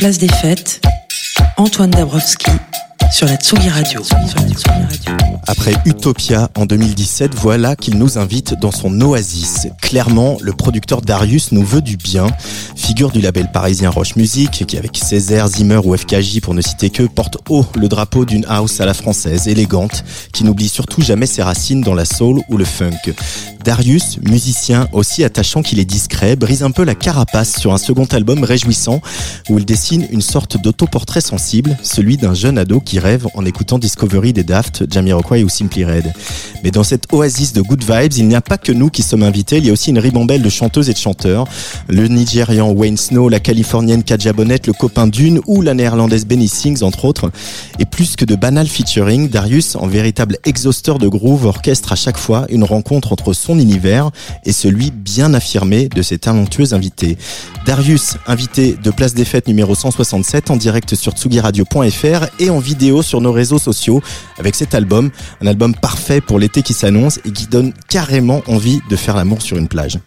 Place des Fêtes, Antoine Dabrowski sur la Tsugi Radio. Après Utopia en 2017, voilà qu'il nous invite dans son oasis. Clairement, le producteur Darius nous veut du bien. Figure du label parisien Roche Music, qui avec Césaire, Zimmer ou FKJ pour ne citer que, porte haut le drapeau d'une house à la française, élégante, qui n'oublie surtout jamais ses racines dans la soul ou le funk. Darius, musicien aussi attachant qu'il est discret, brise un peu la carapace sur un second album réjouissant où il dessine une sorte d'autoportrait sensible, celui d'un jeune ado qui rêve en écoutant Discovery des Daft, Jamiroquai ou Simply Red. Mais dans cette oasis de good vibes, il n'y a pas que nous qui sommes invités, il y a aussi une ribambelle de chanteuses et de chanteurs. Le Nigérian Wayne Snow, la Californienne Kaja Bonnet, le copain Dune ou la néerlandaise Benny Sings entre autres. Et plus que de banal featuring, Darius, en véritable exhausteur de groove, orchestre à chaque fois une rencontre entre son univers et celui bien affirmé de ses talentueux invités. Darius, invité de Place des Fêtes numéro 167 en direct sur tsugiradio.fr et en vidéo sur nos réseaux sociaux avec cet album, un album parfait pour l'été qui s'annonce et qui donne carrément envie de faire l'amour sur une plage.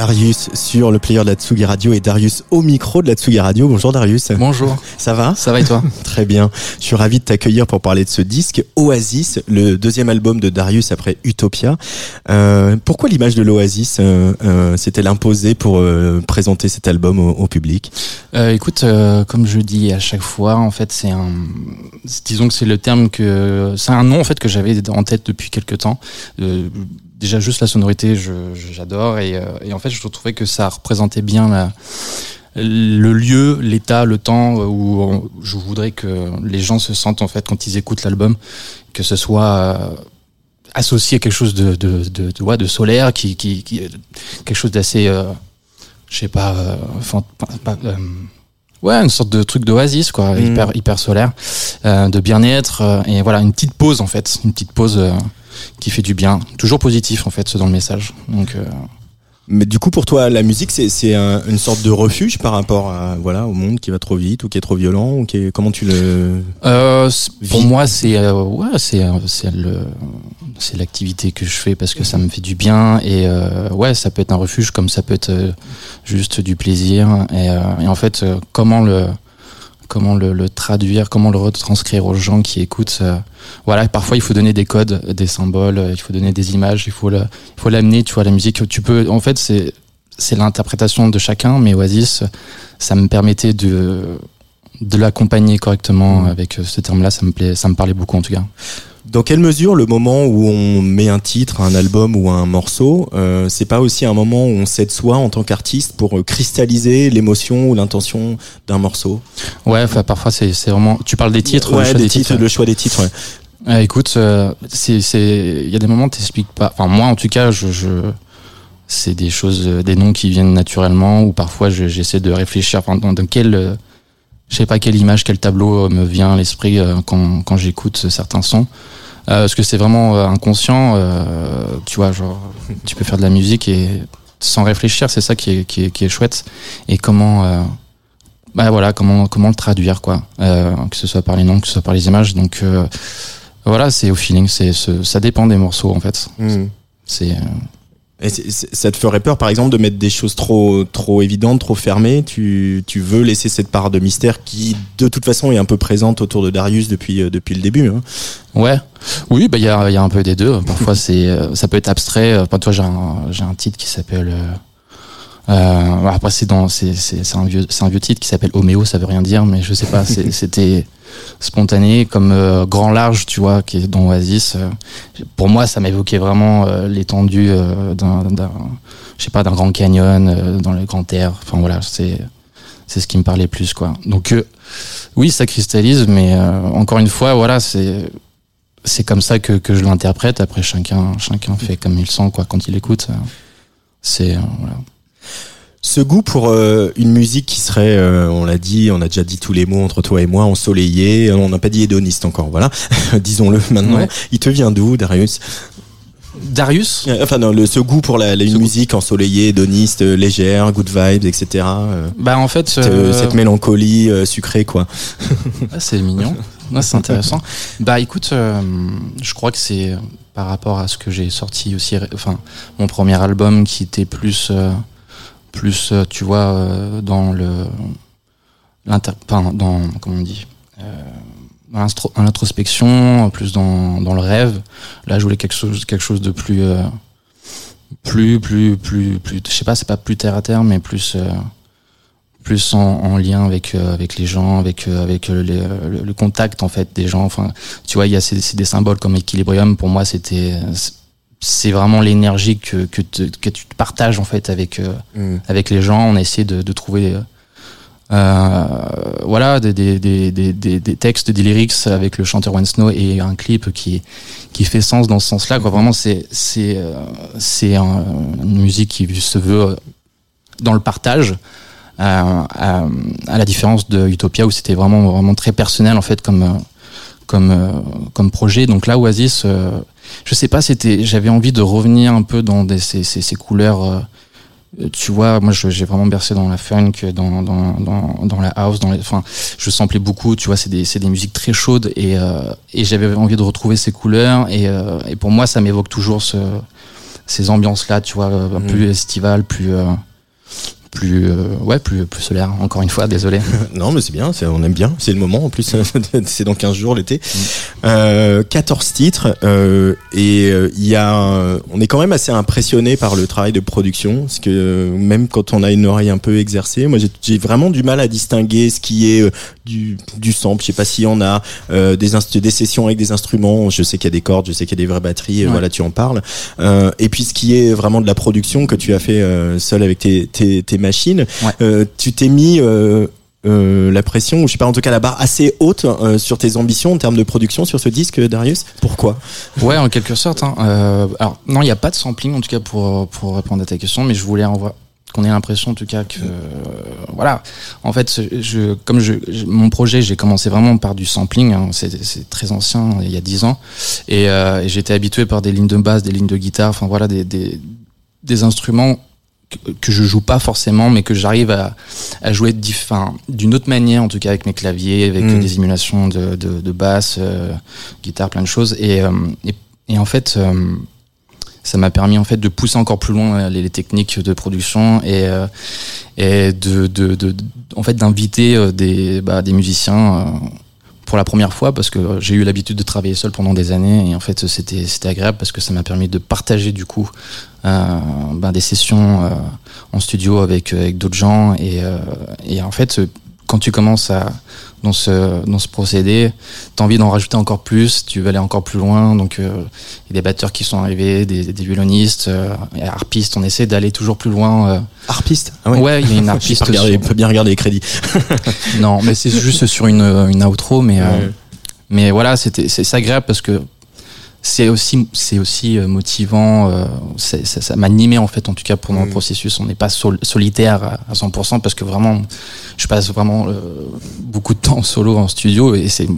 Darius sur le player de la Tsugi Radio et Darius au micro de la Tsugi Radio. Bonjour Darius. Bonjour. Ça va? Ça va et toi? Très bien. Je suis ravi de t'accueillir pour parler de ce disque Oasis, le deuxième album de Darius après Utopia. Euh, pourquoi l'image de l'Oasis euh, euh, s'est-elle imposée pour euh, présenter cet album au, au public? Euh, Écoute, euh, comme je dis à chaque fois, en fait, c'est un, disons que c'est le terme que, c'est un nom en fait que j'avais en tête depuis quelques temps. Euh, déjà juste la sonorité, j'adore et, euh, et en fait, je trouvais que ça représentait bien la, le lieu, l'état, le temps où on- je voudrais que les gens se sentent en fait quand ils écoutent l'album, que ce soit euh, associé à quelque chose de de de, de, ouais, de solaire, qui, qui, qui quelque chose d'assez, euh, je sais pas, euh, fant- pas- pas, euh, ouais, une sorte de truc d'oasis quoi, Mhm. hyper hyper solaire, euh, de bien-être euh, et voilà une petite pause en fait, une petite pause. Qui fait du bien, toujours positif en fait, dans le message. Donc euh, Mais du coup, pour toi, la musique, c'est c'est un- une sorte de refuge par rapport à voilà au monde qui va trop vite ou qui est trop violent ou qui est, comment tu le Euh, pour moi, c'est euh, ouais, c'est c'est le c'est l'activité que je fais parce que ça me fait du bien et euh, ouais, ça peut être un refuge comme ça peut être juste du plaisir et, euh, et en fait, comment le comment le, le traduire, comment le retranscrire aux gens qui écoutent. euh, voilà, parfois il faut donner des codes, des symboles, euh, il faut donner des images, il faut le, il faut l'amener, tu vois, la musique. Tu peux, en fait, c'est c'est l'interprétation de chacun, mais Oasis, ça me permettait de de l'accompagner correctement avec euh, ce terme-là, ça me plaît, ça me parlait beaucoup en tout cas. Dans quelle mesure le moment où on met un titre, un album ou un morceau, euh, c'est pas aussi un moment où on s'aide soi en tant qu'artiste pour euh, cristalliser l'émotion ou l'intention d'un morceau? Ouais, enfin parfois c'est c'est vraiment. Tu parles des titres, le ouais, choix des des titres, titres. le choix des titres. ouais. Euh, écoute, euh, c'est c'est il y a des moments où t'expliques pas. Enfin moi en tout cas, je, je c'est des choses, des noms qui viennent naturellement ou parfois je- j'essaie de réfléchir. Enfin, dans, dans quel euh, je sais pas quelle image, quel tableau me vient à l'esprit quand quand j'écoute certains sons. Euh, parce que c'est vraiment euh, inconscient. euh, tu vois, genre tu peux faire de la musique et sans réfléchir, c'est ça qui est, qui est qui est chouette. Et comment euh, bah voilà comment comment le traduire quoi que ce soit par les noms que ce soit par les images donc voilà c'est au feeling c'est ce- ça dépend des morceaux en fait Hmm. c'est Ça te ferait peur, par exemple, de mettre des choses trop, trop évidentes, trop fermées? Tu, tu veux laisser cette part de mystère qui, de toute façon, est un peu présente autour de Darius depuis, euh, depuis le début. Hein? ouais oui bah il y a y a un peu des deux parfois c'est euh, ça peut être abstrait Euh, toi j'ai un j'ai un titre qui s'appelle après c'est dans c'est c'est un vieux c'est un vieux titre qui s'appelle Homéo ça veut rien dire mais je sais pas c'était spontané comme euh, grand large tu vois qui est dans Oasis. Euh, pour moi ça m'évoquait vraiment euh, l'étendue d'un je sais pas d'un grand canyon dans le grand air enfin voilà c'est c'est ce qui me parlait plus quoi. Donc oui ça cristallise mais encore une fois voilà c'est c'est comme ça que, que je l'interprète. Après chacun chacun fait comme il sent quoi quand il écoute c'est voilà Ce goût pour euh, une musique qui serait, euh, on l'a dit, on a déjà dit tous les mots entre toi et moi, ensoleillé. On n'a pas dit hédoniste encore, voilà. Disons-le maintenant. Ouais. Il te vient d'où, Darius? Darius? Euh, Enfin, non, le, ce goût pour la, la- une musique ensoleillée, hédoniste, euh, légère, good vibes, etc. euh, bah en fait cette, euh, cette mélancolie euh, sucrée, quoi. Ah, c'est mignon. C'est intéressant. bah écoute, euh, je crois que c'est par rapport à ce que j'ai sorti aussi, enfin mon premier album qui était plus, euh, plus, euh, tu vois, euh, dans le, l'inter, dans comment on dit, euh, dans l'introspection, plus dans, dans le rêve. Là, je voulais quelque chose, quelque chose de plus, euh, plus, plus, plus, plus, je sais pas, c'est pas plus terre à terre, mais plus. plus en, en lien avec avec les gens, avec avec le, contact en fait des gens. Enfin, tu vois, il y a ces, ces- des symboles comme Equilibrium. Pour moi, c'était c'est- vraiment l'énergie que que, te- que tu partages en fait avec euh, Mm. avec les gens. On a essayé de, de trouver euh, voilà des, des, des, des, des, textes, des lyrics avec le chanteur One Snow et un clip qui qui fait sens dans ce sens-là. Quoi. Vraiment, c'est c'est euh, c'est un- une musique qui se veut euh, dans le partage. euh, à, à la différence de Utopia où c'était vraiment vraiment très personnel en fait comme comme comme projet donc là Oasis euh, je sais pas c'était j'avais envie de revenir un peu dans des, ces, ces, ces couleurs euh, tu vois moi j'ai vraiment bercé dans la funk dans dans dans, dans la house dans les enfin je samplais beaucoup tu vois c'est des des musiques très chaudes et euh, et j'avais envie de retrouver ces couleurs et euh, et pour moi ça m'évoque toujours ce ces ambiances là, tu vois, peu plus estivales, plus plus euh, ouais plus plus solaire encore une fois désolé. Non mais c'est bien on aime bien c'est le moment en plus c'est dans 15 jours l'été. Mm. euh, 14 titres euh, et euh, il y a on est quand même assez impressionné par le travail de production parce que même quand on a une oreille un peu exercée moi j'ai vraiment du mal à distinguer ce qui est du du sample. Je sais pas s'il y en a des des sessions avec des instruments. Je sais qu'il y a des cordes je sais qu'il y a des vraies batteries voilà tu en parles. Et puis ce qui est vraiment de la production que tu as fait seul avec tes, tes, tes machine. Euh, tu t'es mis euh, euh, la pression, ou je sais pas, en tout cas la barre assez haute sur tes ambitions en termes de production sur ce disque, Darius? Pourquoi? Ouais, en quelque sorte. Hein. alors non, il n'y a pas de sampling en tout cas pour pour répondre à ta question, mais je voulais qu'on ait l'impression en tout cas que voilà en fait je comme je, mon projet j'ai commencé vraiment par du sampling hein. c'est très ancien il y a dix ans et, j'étais habitué par des lignes de basse des lignes de guitare enfin voilà des, des, des instruments que je joue pas forcément, mais que j'arrive à, à jouer d'une autre manière, en tout cas avec mes claviers, avec mm. des simulations de, de, de basse, euh, guitare, plein de choses. Et, euh, et, et, en fait, euh, ça m'a permis en fait de pousser encore plus loin les, les techniques de production et, et de, de, de, en fait d'inviter des, bah, des musiciens pour la première fois parce que j'ai eu l'habitude de travailler seul pendant des années et en fait c'était c'était agréable parce que ça m'a permis de partager du coup euh, ben, des sessions euh, en studio avec avec d'autres gens euh, et en fait quand tu commences à dans ce dans ce procédé, t'as envie d'en rajouter encore plus, tu veux aller encore plus loin. Donc il y a des batteurs qui sont arrivés, des, des violonistes, euh, harpistes. On essaie d'aller toujours plus loin. Euh. Harpiste? Ah ouais. ouais. il y a une harpiste. Il peut bien regarder les crédits. non, mais c'est juste sur une une outro, mais mais voilà, c'était c'est agréable parce que c'est aussi c'est aussi euh, motivant euh, ça, ça m'animait en fait en tout cas pendant le mm. processus. On n'est pas solitaire à, 100% parce que vraiment je passe vraiment euh, beaucoup de temps solo en studio et c'est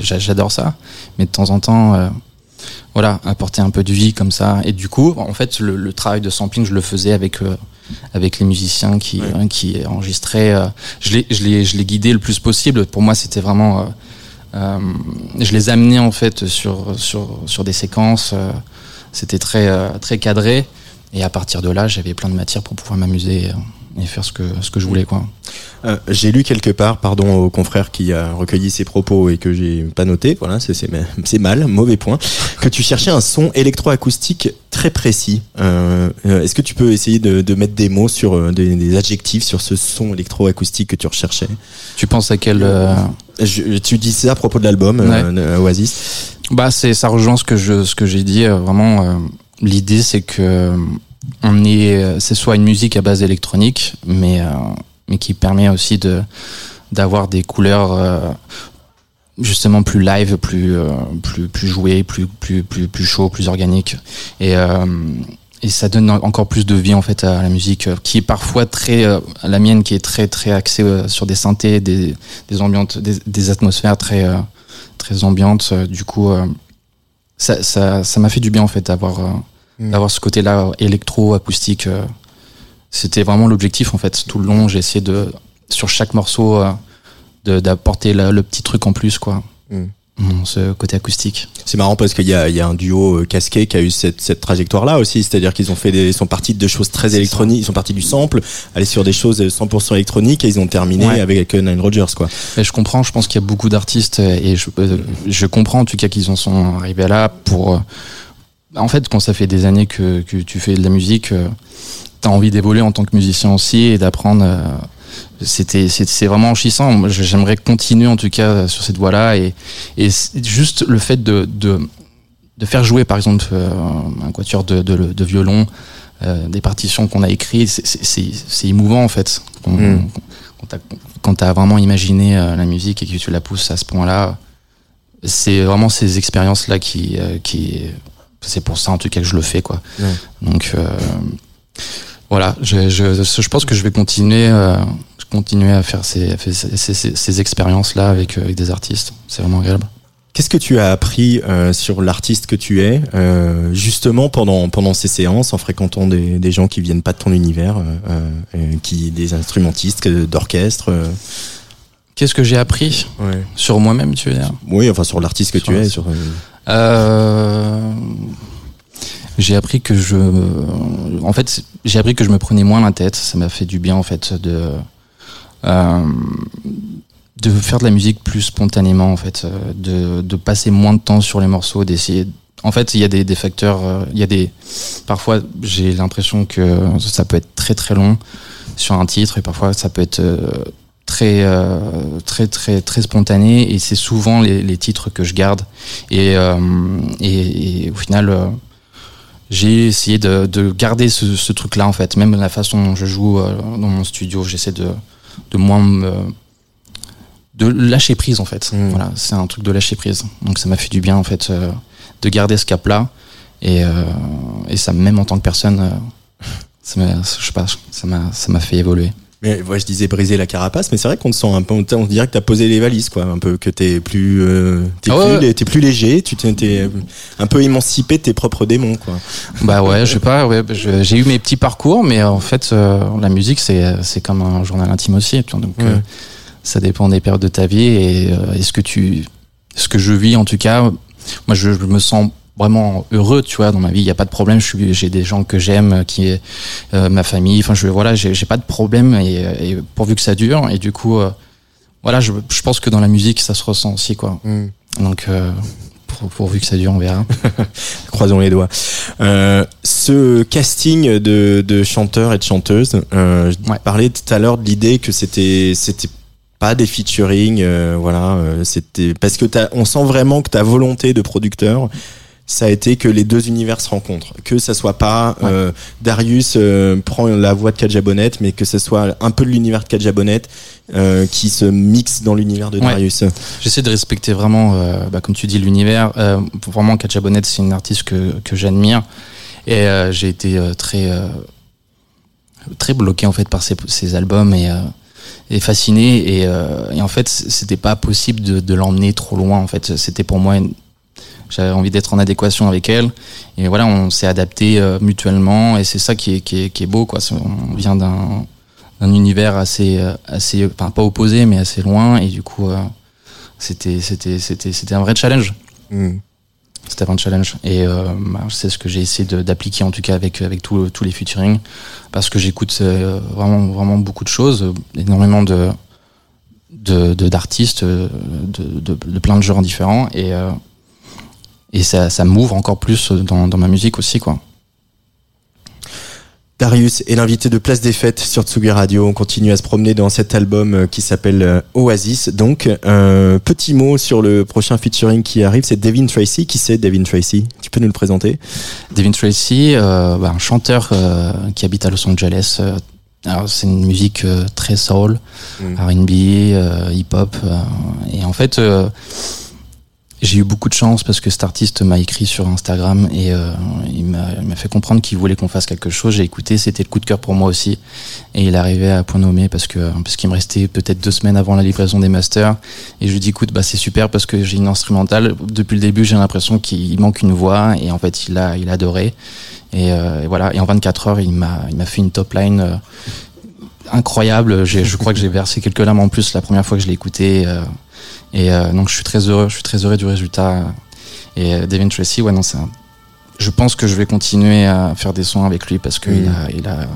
j'adore ça. Mais de temps en temps voilà apporter un peu de vie comme ça. Et du coup en fait le, le travail de sampling je le faisais avec avec les musiciens qui qui enregistraient je les je les je les guidais le plus possible. Pour moi c'était vraiment je les amenais en fait sur, sur, sur des séquences. Euh, c'était très, euh, très cadré. Et à partir de là, j'avais plein de matière pour pouvoir m'amuser et faire ce que, ce que je voulais. Quoi. Euh, j'ai lu quelque part, pardon au confrère qui a recueilli ses propos et que j'ai pas noté, voilà, c'est mal, mauvais point, que tu cherchais un son électroacoustique très précis. Euh, Est-ce que tu peux essayer de, de mettre des mots sur des, des, adjectifs sur ce son électroacoustique que tu recherchais? Tu penses à quel je, Tu dis ça à propos de l'album Oasis Bah c'est ça rejoint ce que je ce que j'ai dit vraiment. L'idée c'est que on est, euh, c'est soit une musique à base électronique, mais euh, mais qui permet aussi de d'avoir des couleurs euh, justement plus live, plus plus plus joué, plus plus plus plus chaud, plus organique et et ça donne encore plus de vie en fait à la musique qui est parfois très à la mienne qui est très très axée sur des synthés des des ambiantes des, des atmosphères très très ambiantes du coup ça ça ça m'a fait du bien en fait d'avoir Mm. d'avoir ce côté-là électro-acoustique. Euh, c'était vraiment l'objectif en fait. Tout le long, j'ai essayé de, sur chaque morceau, euh, d'apporter le petit truc en plus, quoi. Mm. Ce côté acoustique. C'est marrant parce qu'il y a, y a un duo euh, casqué qui a eu cette, cette trajectoire-là aussi, c'est-à-dire qu'ils ont fait des, sont partis de choses très électroniques, ils sont partis du sample, aller sur des choses 100% électroniques et ils ont terminé avec Nine Rogers quoi. Et je comprends, je pense qu'il y a beaucoup d'artistes et je, je comprends en tout cas qu'ils en sont arrivés là pour en fait, quand ça fait des années que, que tu fais de la musique, euh, tu as envie d'évoluer en tant que musicien aussi et d'apprendre. Euh, c'était c'est vraiment enrichissant. J'aimerais continuer en tout cas sur cette voie-là et, et juste le fait de, de, de faire jouer par exemple euh, un quatuor de, de, de violon, des partitions qu'on a écrites, c'est émouvant en fait. Mm. Quand tu as, vraiment imaginé la musique et que tu la pousses à ce point-là, c'est vraiment ces expériences-là qui, qui c'est pour ça en tout cas que je le fais quoi. Donc euh, voilà, je, je, je, pense que je vais continuer, euh, continuer à faire ces, ces, ces, expériences là avec, euh, avec des artistes. C'est vraiment agréable. Qu'est-ce que tu as appris euh, sur l'artiste que tu es, euh, justement pendant pendant ces séances, en fréquentant des, des gens qui viennent pas de ton univers, qui des instrumentistes d'orchestre Qu'est-ce que j'ai appris? Ouais. sur moi-même, tu veux dire? Oui, enfin sur l'artiste que tu es. Sur, euh, J'ai appris que je, en fait, j'ai appris que je me prenais moins la tête. Ça m'a fait du bien en fait de euh, de faire de la musique plus spontanément en fait, euh, de, de passer moins de temps sur les morceaux, d'essayer. En fait, il y a des, facteurs, euh, il y a des. Parfois, j'ai l'impression que ça peut être très très long sur un titre et parfois ça peut être très très très très spontané et c'est souvent les, titres que je garde et, et, au final j'ai essayé de, de, garder ce, ce, truc là en fait. Même la façon dont je joue dans mon studio j'essaie de de moins me, de lâcher prise en fait. Mmh. voilà c'est un truc de lâcher prise. Donc ça m'a fait du bien en fait de garder ce cap là et, et ça même en tant que personne ça m'a je sais pas ça m'a ça m'a fait évoluer mais ouais, je disais briser la carapace, mais c'est vrai qu'on te sent un peu, on dirait que t'as posé les valises, quoi, un peu, que t'es plus, euh, t'es ah ouais, plus, ouais. plus, léger, tu t'es un peu émancipé de tes propres démons, quoi. Bah ouais, je sais pas, ouais, j'ai eu mes petits parcours, mais en fait, euh, la musique, c'est, c'est comme un journal intime aussi, donc euh, ça dépend des périodes de ta vie et euh, est-ce que tu, ce que je vis en tout cas, moi je, je me sens vraiment heureux tu vois dans ma vie. Il y a pas de problème. J'ai des gens que j'aime qui est euh, ma famille. Enfin je voilà j'ai pas de problème et, et, pourvu que ça dure. Et du coup euh, voilà je, je, pense que dans la musique ça se ressent aussi quoi. Mm. donc euh, pour, pourvu que ça dure on verra. Croisons les doigts. Ce casting de, de chanteurs et de chanteuses je ouais. parlais tout à l'heure de l'idée que c'était c'était pas des featuring voilà c'était parce que as, on sent vraiment que ta volonté de producteur ça a été que les deux univers se rencontrent, que ça soit pas ouais. euh, Darius euh, prend la voix de Kadjabonnet, mais que ce soit un peu de l'univers de Kadjabonnet euh, qui se mixe dans l'univers de Darius. J'essaie de respecter vraiment, euh, bah, comme tu dis, l'univers. Euh, vraiment, Kadjabonnet, c'est une artiste que, que j'admire et euh, j'ai été très très bloqué en fait par ses, ses albums et et fasciné et, et en fait c'était pas possible de, de l'emmener trop loin en fait c'était pour moi une, j'avais envie d'être en adéquation avec elle. Et voilà on s'est adapté euh, mutuellement. Et c'est ça qui est, qui est, qui est beau quoi. On vient d'un univers assez assez enfin pas opposé mais assez loin. Et du coup euh, c'était c'était c'était c'était un vrai challenge. Mm. c'était un vrai challenge. Et euh, bah, c'est ce que j'ai essayé d'appliquer en tout cas avec avec tous tous les featuring. Parce que j'écoute euh, vraiment vraiment beaucoup de choses énormément de de d'artistes de, de, de, de, plein de genres différents. Et euh, et ça, ça m'ouvre encore plus dans, dans ma musique aussi quoi. Darius est l'invité de Place des Fêtes sur Tsugi Radio. On continue à se promener dans cet album euh, qui s'appelle euh, Oasis. Donc, un petit mot sur le prochain featuring qui arrive, c'est Devin Tracy. Qui c'est Devin Tracy? Tu peux nous le présenter? Devin Tracy, euh, bah, un chanteur euh, qui habite à Los Angeles. Alors, c'est une musique euh, très soul, mm. R&B, hip-hop. et en fait j'ai eu beaucoup de chance parce que cet artiste m'a écrit sur Instagram et euh, il m'a fait comprendre qu'il voulait qu'on fasse quelque chose. J'ai écouté, c'était le coup de cœur pour moi aussi. Et il arrivait à point nommé parce que parce qu'il me restait peut-être deux semaines avant la livraison des masters. Et je lui dis écoute, bah c'est super parce que j'ai une instrumentale. Depuis le début, j'ai l'impression qu'il manque une voix et en fait, il a il a adoré. Et, euh, et voilà. Et en 24 heures, il m'a il m'a fait une top line. Euh, incroyable, je crois que j'ai versé quelques larmes en plus la première fois que je l'ai écouté. Et euh, donc je suis très heureux, je suis très heureux du résultat. Et euh, Devin Tracy, ouais non, c'est je pense que je vais continuer à faire des sons avec lui parce qu'il mmh. a, il a,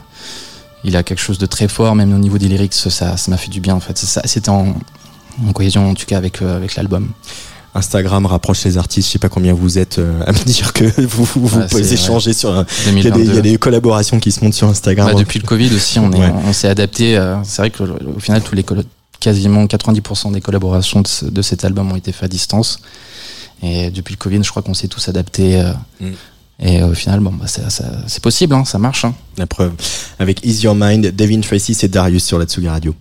il a quelque chose de très fort, même au niveau des lyrics, ça, ça m'a fait du bien en fait. C'était en, en cohésion en tout cas avec, euh, avec l'album. Instagram rapproche les artistes. Je sais pas combien vous êtes euh, à me dire que vous, vous, vous pouvez échanger sur. Il, y a des, il y a des collaborations qui se montent sur Instagram. Bah, depuis le Covid aussi, on, ouais. on, on s'est adapté. Euh, c'est vrai que au final, tous les quasiment 90% des collaborations de, de, cet album ont été faites à distance. Et depuis le Covid, je crois qu'on s'est tous adaptés. Euh, mm. Et au final, bon, bah, c'est possible, hein, ça marche. Hein. La preuve. Avec Ease Your Mind, Devin Tracy, c'est Darius sur la Tsugi Radio.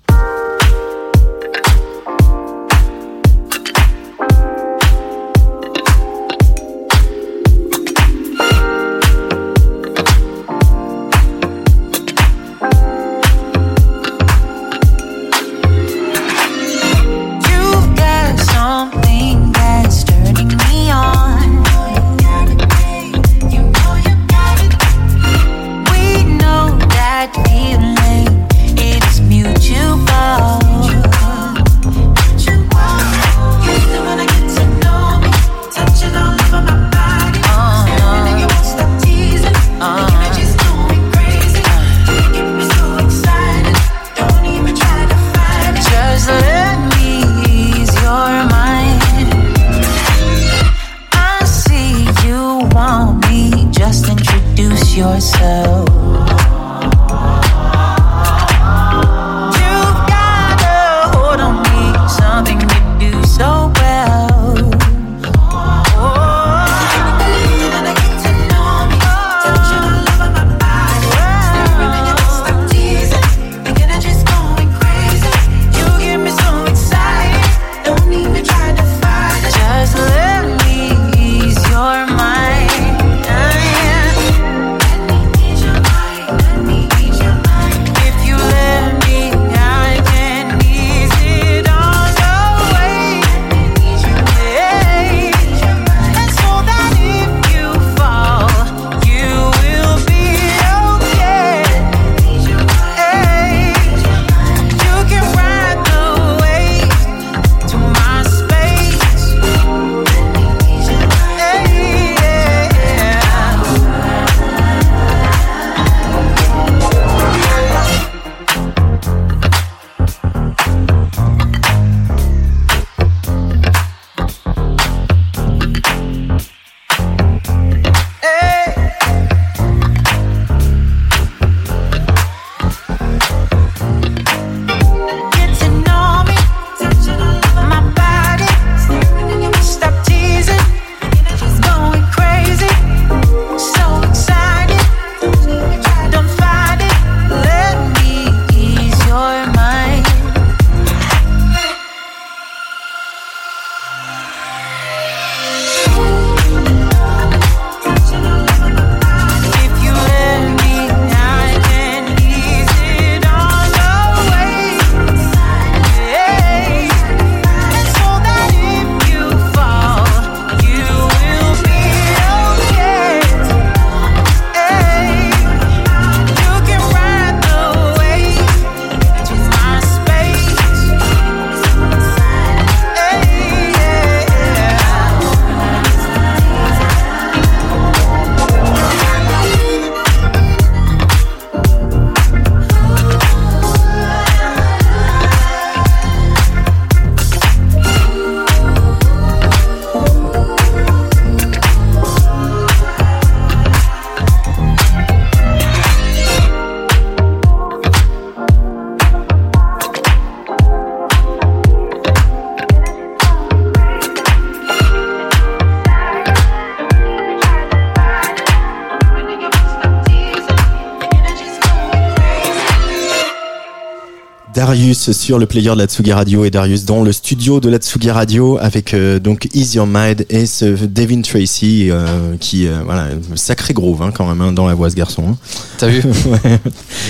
Darius sur le player de la Tsugi Radio et Darius dans le studio de la Tsugi Radio avec euh, donc Easy Your Mind et ce Devin Tracy euh, qui euh, voilà sacré groove hein, quand même hein, dans la voix ce garçon. Hein. T'as vu ouais,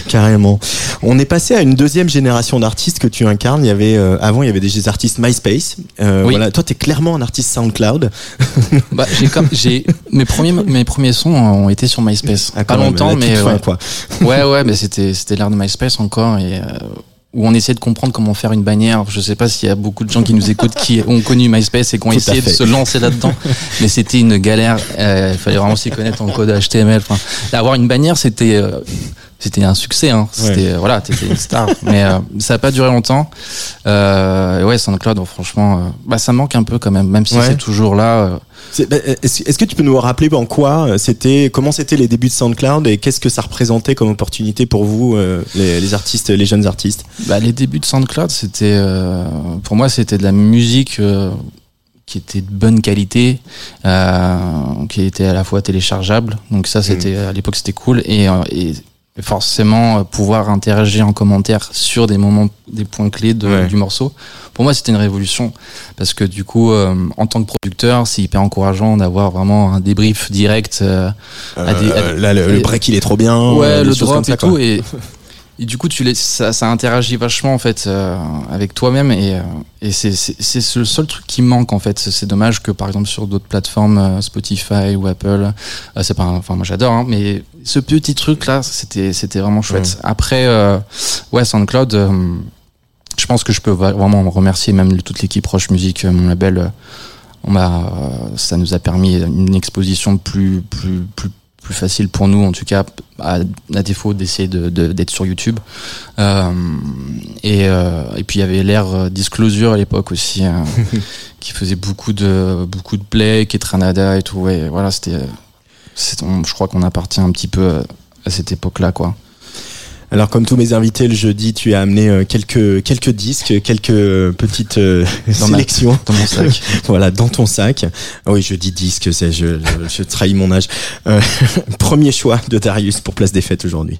Carrément. On est passé à une deuxième génération d'artistes que tu incarnes. Il y avait avant il y avait des artistes MySpace. Oui. Voilà, toi t'es clairement un artiste SoundCloud. bah, j'ai comme j'ai mes premiers mes premiers sons ont été sur MySpace. Ah, pas longtemps mais ouais. quoi. ouais ouais mais c'était c'était l'ère de MySpace encore et où on essayait de comprendre comment faire une bannière. Je sais pas s'il y a beaucoup de gens qui nous écoutent qui ont connu MySpace et qui ont essayé de se lancer là-dedans, mais c'était une galère. Euh, il fallait vraiment s'y connaître en code HTML. Enfin, avoir une bannière, c'était euh, c'était un succès. Hein. C'était voilà, t'étais une star. mais euh, ça a pas duré longtemps. Euh, ouais, SoundCloud, franchement, bah ça manque un peu quand même, même si c'est toujours là. Bah, est-ce que tu peux nous rappeler en quoi euh, c'était, comment c'était les débuts de SoundCloud et qu'est-ce que ça représentait comme opportunité pour vous, euh, les, artistes, les jeunes artistes? Bah, Les débuts de SoundCloud, c'était, euh, pour moi, c'était de la musique qui était de bonne qualité, qui était à la fois téléchargeable. Donc ça, c'était mmh. à l'époque, c'était cool et, et forcément pouvoir interagir en commentaire sur des moments, des points clés de, du morceau. Pour moi c'était une révolution parce que du coup euh, en tant que producteur c'est hyper encourageant d'avoir vraiment un débrief direct euh, euh, là le, break il est trop bien ouais le drop et tout et, et, du coup tu ça, ça interagit vachement en fait avec toi-même. Et, et c'est c'est le seul truc qui manque en fait. C'est dommage que par exemple sur d'autres plateformes Spotify ou Apple c'est pas enfin moi j'adore hein, mais ce petit truc là c'était c'était vraiment chouette. Après ouais SoundCloud je pense que je peux vraiment remercier même toute l'équipe Roche Musique, mon label. Euh, on ça nous a permis une exposition plus, plus, plus, plus facile pour nous, en tout cas, à, défaut d'essayer de, d'être sur YouTube. Euh, et, euh, et puis il y avait l'ère Disclosure à l'époque aussi, hein, qui faisait beaucoup de, beaucoup de play, Ketranada et tout. Ouais, voilà, c'était je crois qu'on appartient un petit peu à cette époque-là, quoi. Alors comme tous mes invités le jeudi, tu as amené euh, quelques quelques disques, quelques petites euh, sélections dans mon sac. voilà, dans ton sac. Ah oui, je dis disque, c'est je, je, trahis mon âge. Euh, premier choix de Darius pour Place des Fêtes aujourd'hui.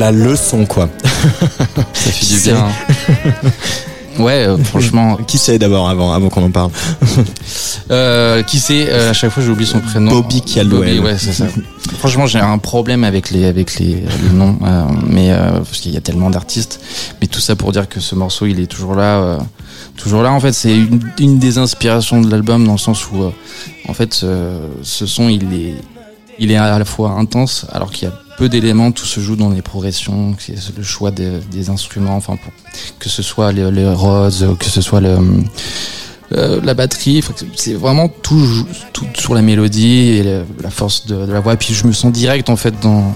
La leçon, quoi. Ça fait du bien. Ouais, euh, franchement. Qui c'est d'abord avant, avant qu'on en parle euh, Qui c'est euh, À chaque fois, j'oublie son prénom. Bobby Caldwell. ouais, c'est ça. Franchement, j'ai un problème avec les avec les, les noms, mais parce qu'il y a tellement d'artistes. Mais tout ça pour dire que ce morceau, il est toujours là, toujours là. En fait, c'est une, une, des inspirations de l'album dans le sens où, en fait, ce son, il est il est à la fois intense alors qu'il y a peu d'éléments, tout se joue dans les progressions, le choix des, instruments, enfin pour, que ce soit les, les Rhodes, que ce soit le, euh, la batterie, c'est vraiment tout, tout sur la mélodie et la force de, la voix. Et puis je me sens direct en fait dans,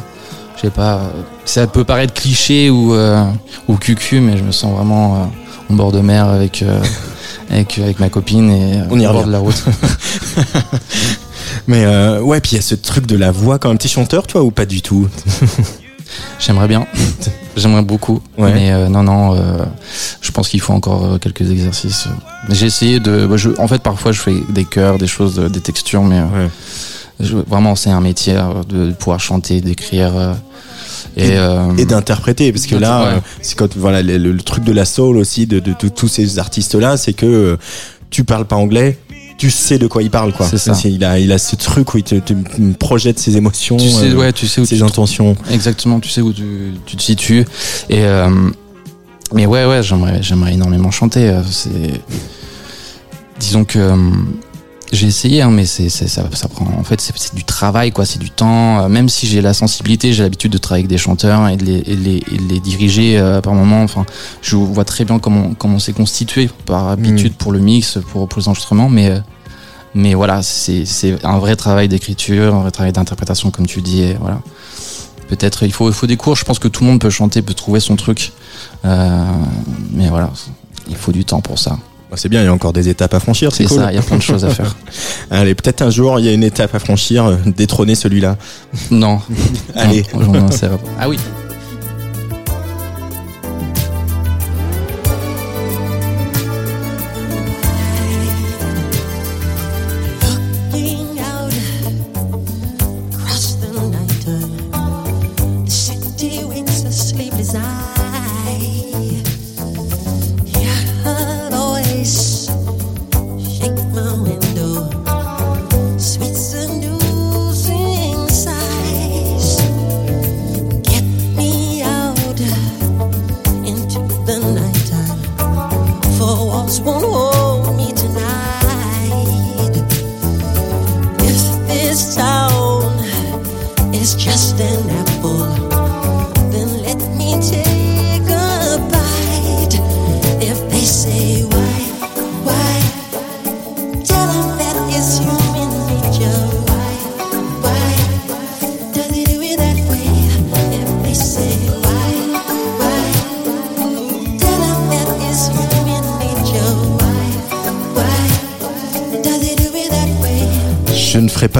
je sais pas, ça peut paraître cliché ou euh, ou cucu, mais je me sens vraiment euh, en bord de mer avec avec avec ma copine et on y au bord de la route. Mais euh, ouais, puis il y a ce truc de la voix quand même. T'es chanteur, toi, ou pas du tout? J'aimerais bien. J'aimerais beaucoup. Mais euh, non, non, euh, je pense qu'il faut encore quelques exercices. J'ai essayé de. Bah, je, en fait, parfois, je fais des chœurs, des choses, des textures, mais je, vraiment, c'est un métier de, pouvoir chanter, d'écrire. et, et d'interpréter parce que là c'est quand voilà le, truc de la soul aussi de, de tous ces artistes là c'est que tu parles pas anglais tu sais de quoi il parle quoi. Ça. Il a il a ce truc où il te, projette ses émotions, tu sais, euh, ouais, tu sais où ses intentions. Exactement, tu sais où tu, tu te situes. Et euh, mais ouais ouais, j'aimerais j'aimerais énormément chanter. Euh, c'est disons que j'ai essayé, hein, mais c'est, ça, ça prend. En fait, c'est, du travail, quoi. C'est du temps. Même si j'ai la sensibilité, j'ai l'habitude de travailler avec des chanteurs et de les, et les, et les diriger par moment. Enfin, je vois très bien comment comment c'est constitué par habitude mm. pour le mix, pour, pour les enregistrements, mais mais voilà, c'est un vrai travail d'écriture, un vrai travail d'interprétation, comme tu dis. Et voilà. Peut-être il faut, il faut des cours. Je pense que tout le monde peut chanter, peut trouver son truc. Euh, mais voilà, il faut du temps pour ça. Bah, c'est bien, il y a encore des étapes à franchir. C'est ça, il y a plein de choses à faire. Allez, peut-être un jour, il y a une étape à franchir, euh, détrôner celui-là. Non. Allez. ah oui.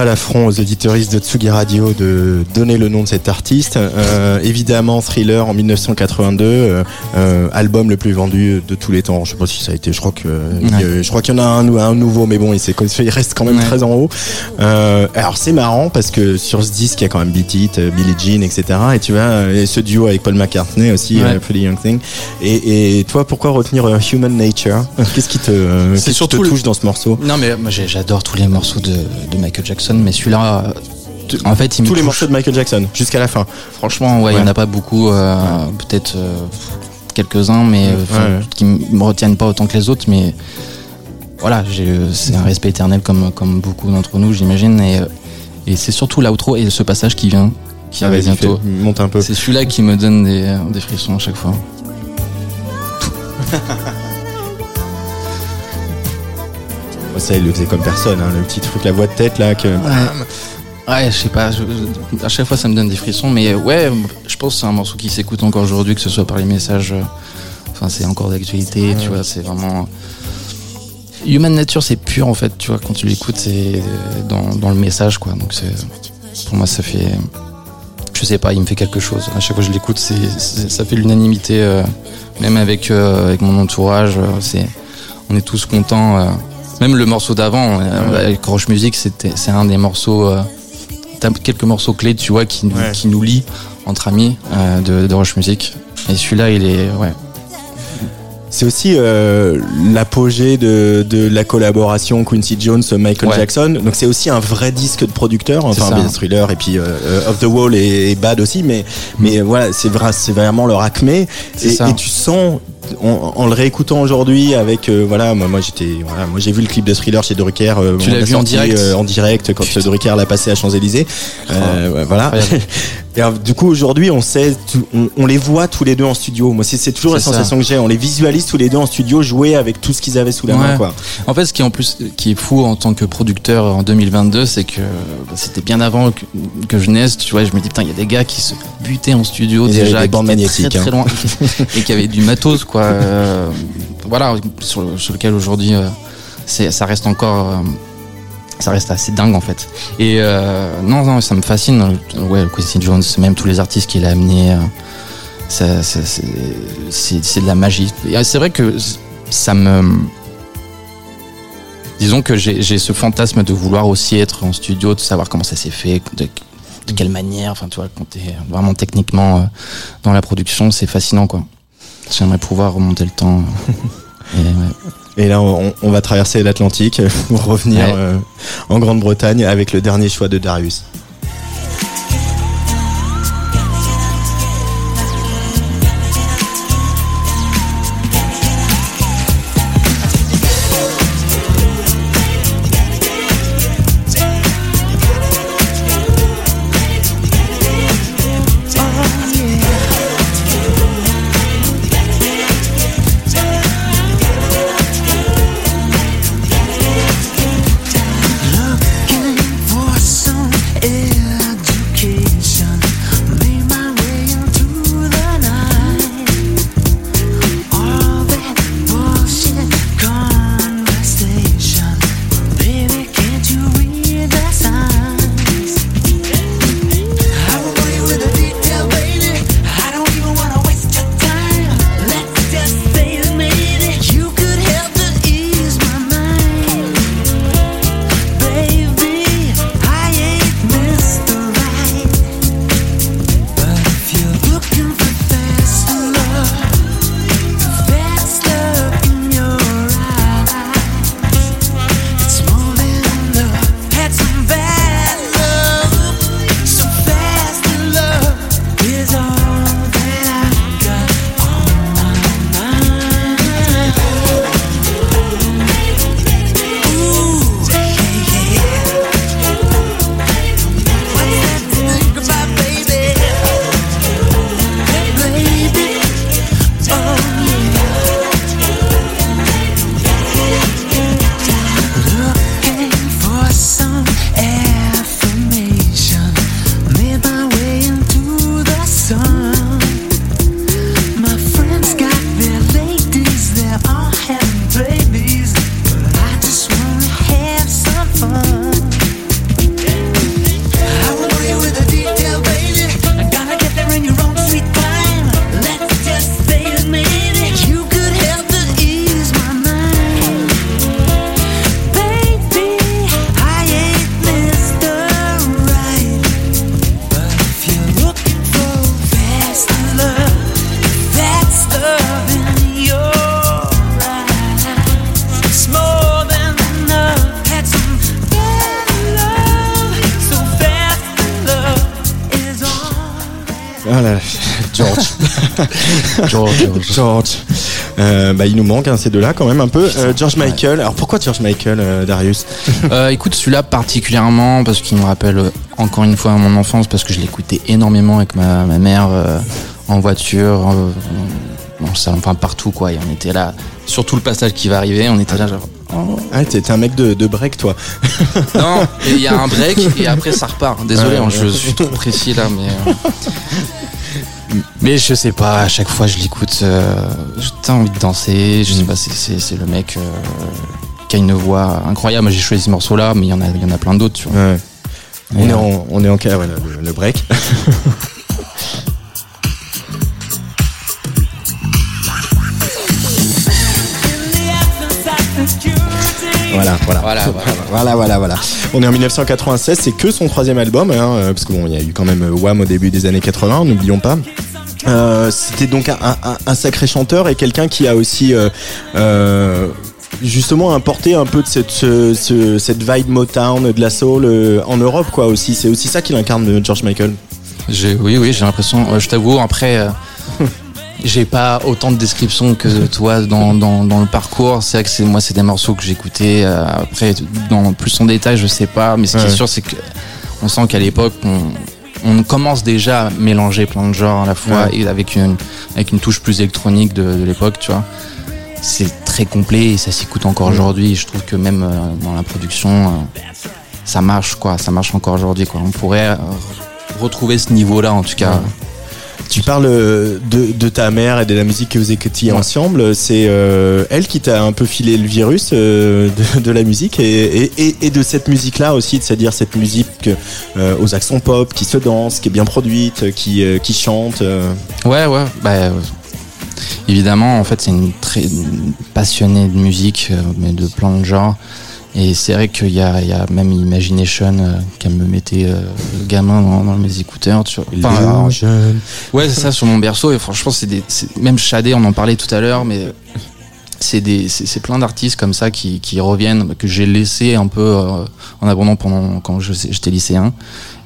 Ferai pas aux auditeuristes de Tsugi Radio de donner le nom de cet artiste. Euh, évidemment, Thriller en 1982, euh, euh, album le plus vendu de tous les temps. Je sais pas si ça a été, je crois que Ouais. je crois qu'il y en a un, un nouveau, mais bon, il, reste quand même Ouais. très en haut. Alors c'est marrant parce que sur ce disque, il y a quand même Beat It, Billie Jean, etc. Et tu vois, et ce duo avec Paul McCartney aussi, Ouais. Pretty Young Thing. Et, et toi, pourquoi retenir Human Nature? Qu'est-ce qui te, qu'est-ce qui te le- touche dans ce morceau? Non, mais moi j'adore tous les morceaux de, de Michael Jackson, mais celui-là, en fait, il me Tous les touche. morceaux de Michael Jackson jusqu'à la fin. Franchement, ouais, il y en a pas beaucoup, euh, peut-être euh, quelques-uns, mais euh, enfin, Ouais. qui me retiennent pas autant que les autres, mais voilà, j'ai- euh, c'est un respect éternel comme, comme beaucoup d'entre nous, j'imagine, et, euh, et c'est surtout l'outro et ce passage qui vient, qui Ah, arrive vas-y, bientôt. fais- monte un peu. C'est celui-là qui me donne des, des frissons à chaque fois. Ça, il le faisait comme personne, hein, le petit truc, la voix de tête là. Que... Ouais, je sais pas, je- je- à chaque fois ça me donne des frissons, mais euh, ouais, je pense que c'est un morceau qui s'écoute encore aujourd'hui, que ce soit par les messages, euh, enfin c'est encore d'actualité, tu vois, c'est vraiment... Human Nature c'est pur en fait, tu vois, quand tu l'écoutes c'est euh, dans, dans le message quoi, donc c'est... Pour moi ça fait... Je sais pas, il me fait quelque chose. À chaque fois que je l'écoute, ça fait l'unanimité, euh, même avec, euh, avec mon entourage, c'est, on est tous contents. euh. Même le morceau d'avant, euh, avec Roche Music, c'est un des morceaux... euh, T'as quelques morceaux clés, tu vois, qui, nous- Ouais. qui nous lient entre amis euh, de, de Roche Music. Et celui-là, il est... Ouais. C'est aussi euh, l'apogée de, de la collaboration Quincy Jones-Michael Ouais. Jackson. Donc c'est aussi un vrai disque de producteur. Enfin, bien Thriller et puis euh, Off the Wall et, et Bad aussi. Mais, mais voilà, c'est vrai, c'est vraiment leur acmé. Et tu sens, en, en le réécoutant aujourd'hui avec, euh, voilà, moi, moi j'étais, voilà, moi j'ai vu le clip de Thriller chez De Rucker. euh, Tu l'as l'a vu en direct euh, En direct quand Putain. De Rucker l'a passé à Champs-Élysées. Euh, ouais, voilà. Et alors, du coup, aujourd'hui, on sait, on, on les voit tous les deux en studio. Moi, c'est c'est toujours la ça. sensation que j'ai. On les visualise tous les deux en studio jouer avec tout ce qu'ils avaient sous la main, quoi. En fait, ce qui est en plus qui est fou en tant que producteur en 2022, c'est que bah, c'était bien avant que, que je naisse. Tu vois, je me dis putain, il y a des gars qui se butaient en studio déjà, des qui bandes magnétiques, très, très hein. loin et qui avaient du matos quoi. Euh, voilà, sur, le- sur lequel aujourd'hui, euh, ça reste encore. euh, ça reste assez dingue en fait. Et non, non, ça me fascine. Ouais, Quincy Jones, même tous les artistes qu'il a amenés, c'est de la magie. Et c'est vrai que ça me. Disons que j'ai ce fantasme de vouloir aussi être en studio, de savoir comment ça s'est fait, de, de quelle manière. Enfin, tu vois, quand t'es vraiment techniquement dans la production, c'est fascinant quoi. J'aimerais pouvoir remonter le temps. et ouais. Et là, on, on va traverser l'Atlantique pour revenir Ouais. euh, en Grande-Bretagne avec le dernier choix de Darius. George. Euh, bah, il nous manque hein, ces deux-là quand même un peu. Euh, George Michael. Alors pourquoi George Michael, euh, Darius? Écoute, celui-là particulièrement parce qu'il me rappelle encore une fois mon enfance parce que je l'écoutais énormément avec ma, ma mère en voiture, dans le salon, enfin partout quoi. Et on était là, surtout le passage qui va arriver, on était là genre. oh. Ah, t'es un mec de, de break, toi. Non, il y a un break et après ça repart. Désolé, Ouais, hein, je suis trop précis là, mais. Euh, Mais je sais pas, à chaque fois je l'écoute, euh, t'as envie de danser, je sais pas, c'est- c'est c'est le mec euh, qui a une voix incroyable. Moi j'ai choisi ce morceau là, mais il y en a, il y en a plein d'autres, tu vois. Ouais. On est euh, en, on est en cas, voilà, le, le break. voilà, Voilà, voilà. voilà, voilà, voilà. On est en 1996, c'est que son troisième album, hein, euh, parce que bon, il y a eu quand même euh, Wham au début des années 80, n'oublions pas. Euh, C'était donc un, un- un sacré chanteur et quelqu'un qui a aussi euh, euh, justement importé un peu de cette, ce- ce- cette vibe Motown, de la soul euh, en Europe, quoi. Aussi, c'est aussi ça qu'il incarne, George Michael. J'ai- oui, oui, j'ai l'impression. euh, je t'avoue, après, euh, j'ai pas autant de descriptions que toi dans, dans, dans le parcours. C'est vrai que c'est moi, c'est des morceaux que j'écoutais. euh, après, dans plus en détail, je sais pas. Mais ce qui Ouais. est sûr, c'est que on sent qu'à l'époque, on, on commence déjà à mélanger plein de genres à la fois Ouais. et avec une avec une touche plus électronique de, de l'époque, tu vois. C'est très complet et ça s'écoute encore aujourd'hui. Je trouve que même euh, dans la production, euh, ça marche quoi. Ça marche encore aujourd'hui quoi. On pourrait retrouver ce niveau-là en tout cas. Tu parles euh, de, de ta mère et de la musique que vous écoutiez Ouais. ensemble. C'est euh, elle qui t'a un peu filé le virus euh, de, de la musique et, et, et- et de cette musique-là aussi, c'est-à-dire cette musique euh, aux accents pop, qui se danse, qui est bien produite, qui, qui chante. Ouais, ouais. Bah, évidemment, en fait, c'est une très passionnée de musique, mais de plein de genres. Et c'est vrai qu'il y a, il y a même Imagination euh, qu'elle me mettait euh, gamin dans, dans mes écouteurs. Tu vois. Enfin, jeune. Ouais, c'est ça sur mon berceau. Et franchement, c'est des, même Shadé, on en parlait tout à l'heure, mais c'est des, c'est plein d'artistes comme ça qui, qui reviennent que j'ai laissé un peu euh, en abandon pendant quand j'étais lycéen.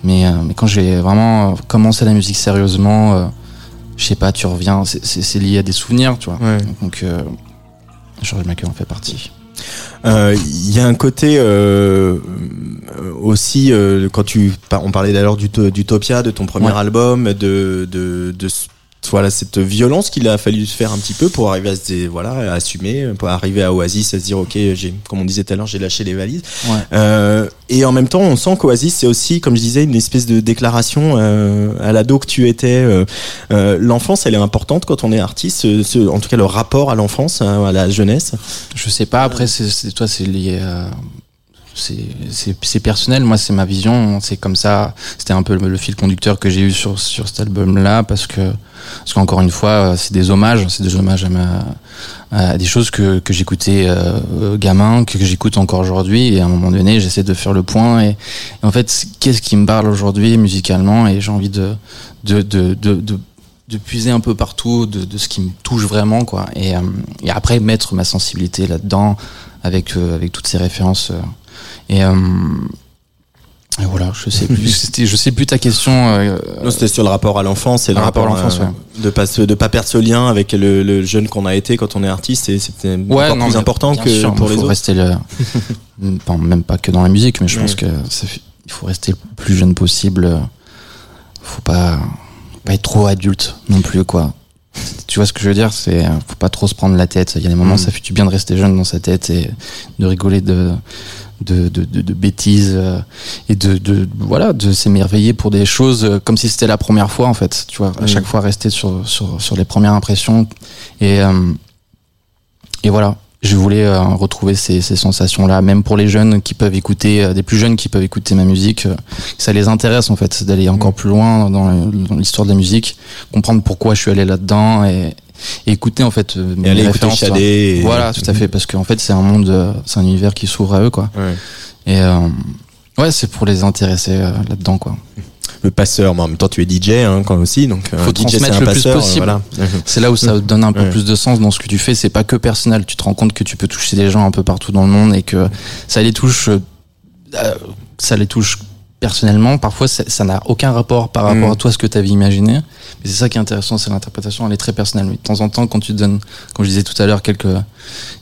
Mais, euh, mais quand j'ai vraiment euh, commencé la musique sérieusement, euh, je sais pas, tu reviens. c'est- lié à des souvenirs, tu vois. Ouais. Donc, euh, George Michael en fait partie. Euh, Il y a un côté euh, euh, aussi euh, quand tu on parlait d'ailleurs d'Uto- d'Utopia, de ton premier Ouais. album, de de, voilà cette violence qu'il a fallu faire un petit peu pour arriver à se voilà à assumer, pour arriver à Oasis, à se dire ok j'ai comme on disait tout à l'heure j'ai lâché les valises. Ouais. Euh, et en même temps on sent qu'Oasis c'est aussi comme je disais une espèce de déclaration euh, à l'ado que tu étais. euh, euh, L'enfance elle est importante quand on est artiste, ce- ce- en tout cas le rapport à l'enfance, hein, à la jeunesse. Je sais pas, après, c'est, c'est- toi, c'est lié à. C'est, personnel, moi, c'est ma vision, c'est comme ça. C'était un peu le, fil conducteur que j'ai eu sur, sur cet album-là, parce que, parce qu'encore une fois, euh, c'est des hommages, c'est des hommages à, des choses que, que j'écoutais euh, euh, gamin, que, j'écoute encore aujourd'hui, et à un moment donné, j'essaie de faire le point, et, en fait, qu'est-ce qui me parle aujourd'hui musicalement, et j'ai envie de, de, de, de, de puiser un peu partout de, ce qui me touche vraiment quoi. Et, et après mettre ma sensibilité là-dedans avec avec toutes ces références et, euh, et voilà je sais plus je sais plus ta question euh, Non, c'était sur le rapport à l'enfance et le rapport à l'enfance, euh, de pas se- de pas perdre ce lien avec le, le jeune qu'on a été quand on est artiste et c'était encore non, plus important que sûr, pour les faut autres. rester le enfin, même pas que dans la musique mais je Ouais. pense que ça il faut rester le plus jeune possible faut pas faut pas être trop adulte non plus quoi tu vois ce que je veux dire c'est faut pas trop se prendre la tête il y a des moments Mm. ça fait du bien de rester jeune dans sa tête et de rigoler de de, de, de, de bêtises euh, et de, de voilà de s'émerveiller pour des choses euh, comme si c'était la première fois en fait tu vois à Mm. chaque fois rester sur, sur, sur les premières impressions et euh, et voilà je voulais euh, retrouver ces, ces sensations là même pour les jeunes qui peuvent écouter euh, des plus jeunes qui peuvent écouter ma musique euh, que ça les intéresse en fait d'aller encore plus loin dans, l'histoire de la musique comprendre pourquoi je suis allé là dedans et, et écouter en fait euh, Et aller écouter Shadé. voilà tout à fait parce qu'en fait c'est un monde euh, c'est un univers qui s'ouvre à eux quoi Ouais. et euh, ouais c'est pour les intéresser euh, là dedans quoi Le passeur, mais en même temps tu es DJ hein, quand aussi, donc Faut DJ transmettre le plus passeur. possible. voilà. C'est là où ça donne un peu Ouais. plus de sens dans ce que tu fais. C'est pas que personnel. Tu te rends compte que tu peux toucher des gens un peu partout dans le monde et que ça les touche, euh, ça les touche personnellement, parfois ça n'a aucun rapport par rapport Mm. à toi ce que tu avais imaginé. Mais c'est ça qui est intéressant, c'est l'interprétation, elle est très personnelle. Mais de temps en temps, quand tu donnes, comme je disais tout à l'heure, quelques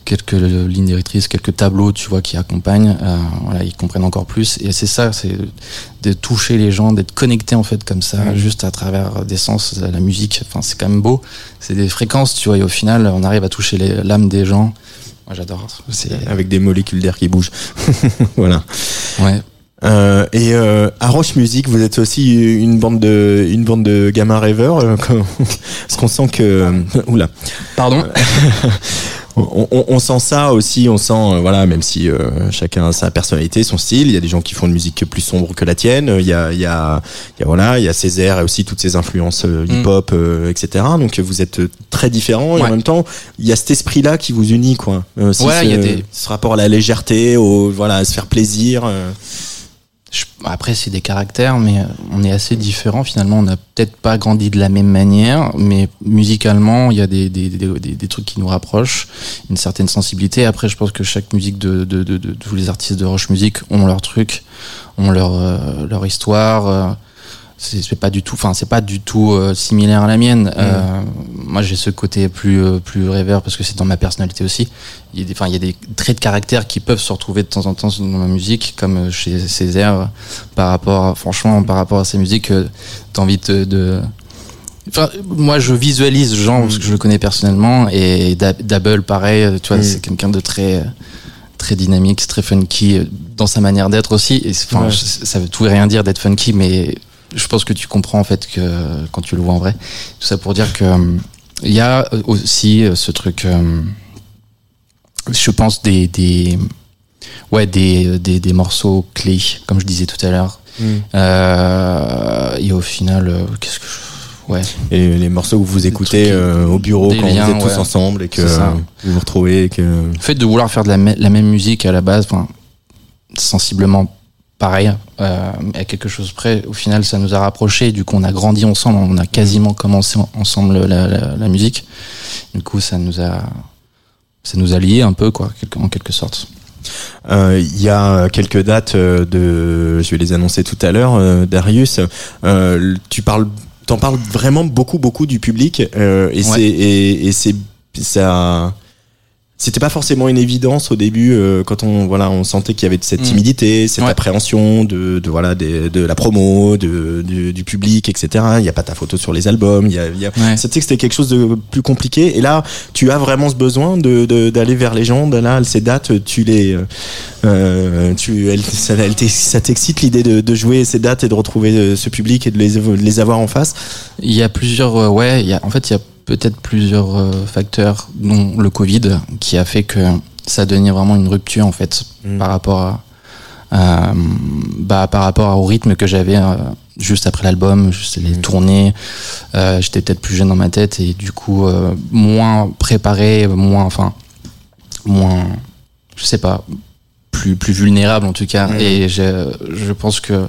quelques lignes directrices, quelques tableaux, tu vois, qui accompagnent, euh, voilà, ils comprennent encore plus. Et c'est ça, c'est de toucher les gens, d'être connecté en fait comme ça, Mm. juste à travers des sens, la musique. Enfin, c'est quand même beau. C'est des fréquences, tu vois. Et au final, on arrive à toucher l'âme des gens. Moi, j'adore. Avec des molécules d'air qui bougent. voilà. ouais. Euh, et euh, à Roche Music, vous êtes aussi une bande de une bande de gamins rêveurs. euh, parce qu'on sent que oula, Pardon. on, on- on sent ça aussi. On sent euh, voilà, même si euh, chacun a sa personnalité, son style. Il y a des gens qui font une musique plus sombre que la tienne. Il y a il y a il y a voilà, il y a Césaire et aussi toutes ces influences euh, Mm. hip-hop, euh, etc. Donc vous êtes très différents et en même temps il y a cet esprit-là qui vous unit quoi. Euh, Ouais, il y a des- ce rapport à la légèreté, au voilà, à se faire plaisir. Euh. Je- après, c'est des caractères, mais euh, on est assez différents. Finalement, on n'a peut-être pas grandi de la même manière, mais musicalement, il y a des, des, des, des- trucs qui nous rapprochent, une certaine sensibilité. Après, je pense que chaque musique de, de, de, de- tous les artistes de Roche Music ont leur truc, ont leur, euh, leur histoire. C'est pas du tout, enfin, c'est pas du tout euh, similaire à la mienne. Euh, moi, j'ai ce côté plus, euh, plus rêveur parce que c'est dans ma personnalité aussi. Il y, a des, enfin, il y a des traits de caractère qui peuvent se retrouver de temps en temps dans ma musique, comme chez Césaire, par rapport, à- franchement, par rapport à ses musiques, t'as envie de, de- Enfin, moi, je visualise Jean parce que je le connais personnellement et Double, pareil, tu vois, Mm. c'est quelqu'un de très, très dynamique, très funky dans sa manière d'être aussi. Et c'est- enfin, Ouais. je- ça veut tout et rien dire d'être funky, mais je pense que tu comprends en fait que quand tu le vois en vrai. Tout ça pour dire que euh, il y a aussi euh, ce truc, euh, je pense des, des ouais des, des, des morceaux clés, comme je disais tout à l'heure. Euh, et au final, qu'est-ce que je... ouais. Et les morceaux que vous écoutez euh, au bureau quand liens, vous êtes tous ouais. ensemble et que vous vous retrouvez et que Le fait de vouloir faire de la, la même musique à la base, enfin, sensiblement pareil, euh, à quelque chose près, au final, ça nous a rapprochés. Du coup, on a grandi ensemble, on a quasiment commencé en- ensemble la, la, la musique. Du coup, ça nous a, ça nous a liés un peu, quoi, en quelque sorte. Euh, il y a quelques dates euh, de, je vais les annoncer tout à l'heure, euh, Darius. Tu parles, t'en parles vraiment beaucoup, beaucoup du public et Ouais. c'est et, et c'est ça. C'était pas forcément une évidence au début euh, quand on voilà on sentait qu'il y avait cette Mm. timidité, cette Ouais. appréhension de, de voilà des- de la promo, de, du, du public, etc. Il y a pas ta photo sur les albums. Il y a, y a Ouais. c'était que c'était quelque chose de plus compliqué. Et là, tu as vraiment ce besoin de de- d'aller vers les gens. De là, ces dates, tu les, euh, euh, tu, elles- ça, ça t'excite l'idée de, de jouer ces dates et de retrouver euh, ce public et de les, de les avoir en face? Il y a plusieurs, euh, ouais, il y a, en fait, il y a peut-être plusieurs euh, facteurs, dont le Covid, qui a fait que ça a donné vraiment une rupture, en fait, Mm. par rapport à, à, bah, par rapport au rythme que j'avais euh, juste après l'album, juste les Mm. tournées. Euh, J'étais peut-être plus jeune dans ma tête et du coup, euh, moins préparé, moins, enfin, moins, je sais pas, plus, plus vulnérable en tout cas. Mm. Et je pense que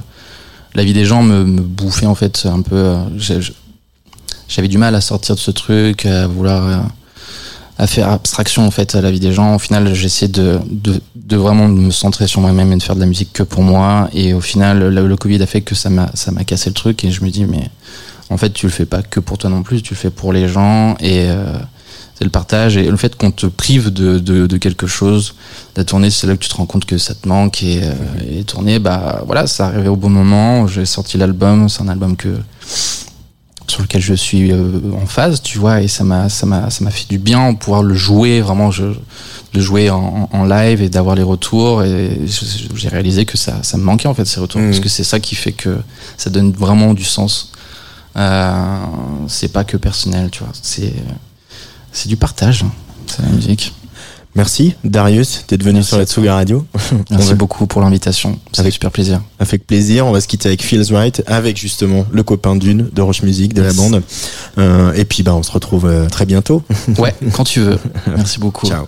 la vie des gens me, me bouffait en fait un peu. euh, je- J'avais du mal à sortir de ce truc, à vouloir euh, à faire abstraction en fait à la vie des gens. Au final, j'essaie de, de, de vraiment me centrer sur moi-même et de faire de la musique que pour moi. Et au final, le, Covid a fait que ça m'a ça m'a cassé le truc et je me dis mais en fait tu le fais pas que pour toi non plus, tu le fais pour les gens et euh, c'est le partage et le fait qu'on te prive de, de, de quelque chose, la tournée c'est là que tu te rends compte que ça te manque et, euh, et tourner bah voilà ça arrivait au bon moment. J'ai sorti l'album, c'est un album que sur lequel je suis euh, en phase, tu vois, et ça m'a ça m'a ça m'a fait du bien de pouvoir le jouer vraiment, je le jouer en, en live et d'avoir les retours et j'ai réalisé que ça ça me manquait en fait ces retours Mhm. parce que c'est ça qui fait que ça donne vraiment du sens. Euh, c'est pas que personnel, tu vois, c'est c'est du partage, hein. c'est la musique. Merci Darius d'être venu Merci sur la. Tsuga Radio. Merci va- beaucoup pour l'invitation, c'est Avec- super plaisir. Avec plaisir, on va se quitter avec Feels Right, avec justement le copain d'une de Roche Music, de la bande. Euh, et puis bah on se retrouve euh, très bientôt. Ouais, quand tu veux. Merci beaucoup. Ciao.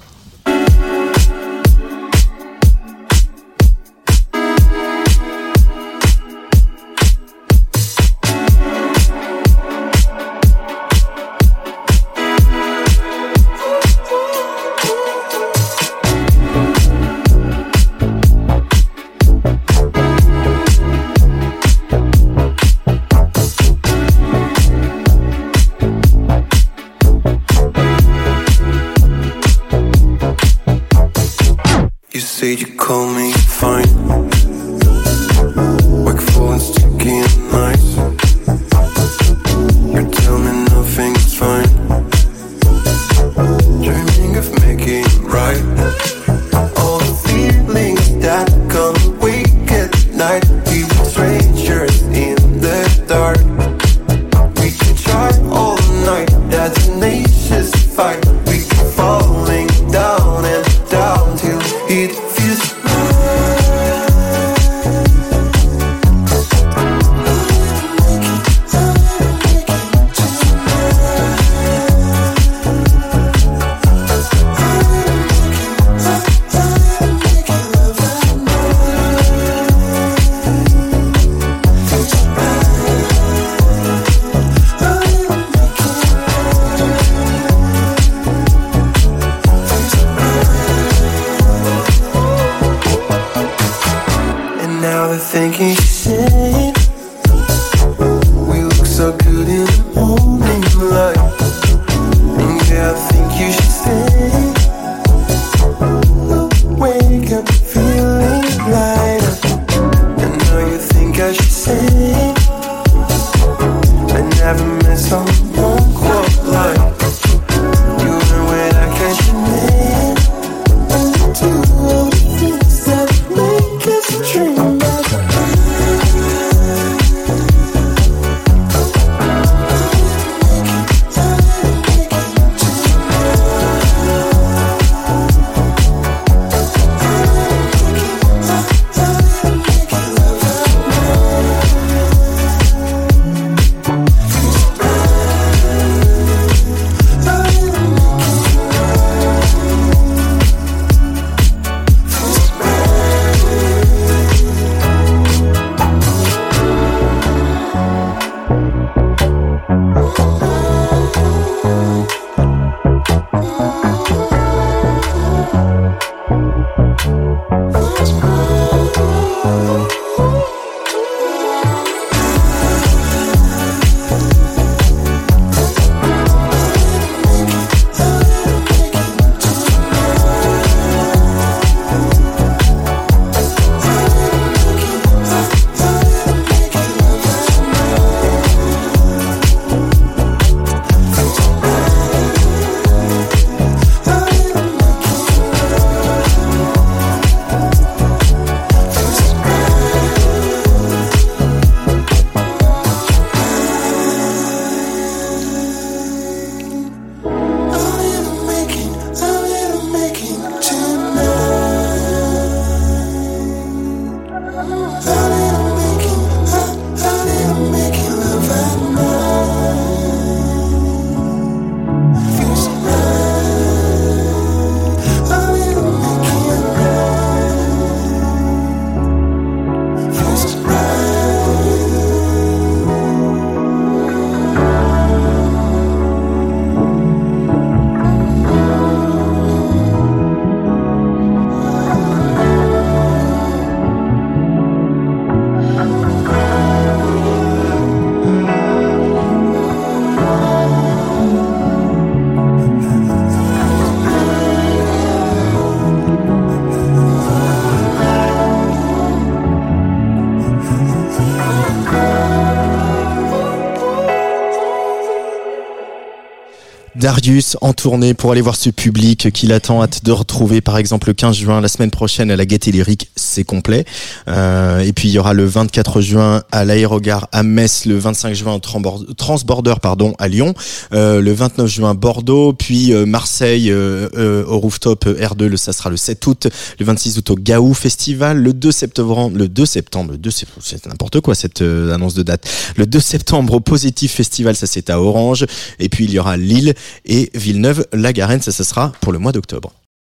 Darius en tournée pour aller voir ce public qui l'attend, hâte de retrouver par exemple le 15 juin, la semaine prochaine à la Gaîté Lyrique, c'est complet. Euh, et puis il y aura le 24 juin à l'Aérogare à Metz, le 25 juin au Transborder pardon à Lyon, euh, le 29 juin Bordeaux, puis euh, Marseille euh, euh, au rooftop euh, R2, le, ça sera le 7 août, le 26 août au Gaou Festival, le 2 septembre, le 2 septembre, le 2 septembre, c'est n'importe quoi cette annonce de date. Le 2 septembre au Positif Festival, ça c'est à Orange, et puis il y aura Lille et Villeneuve-la-Garenne, ça, ça sera pour le mois d'octobre.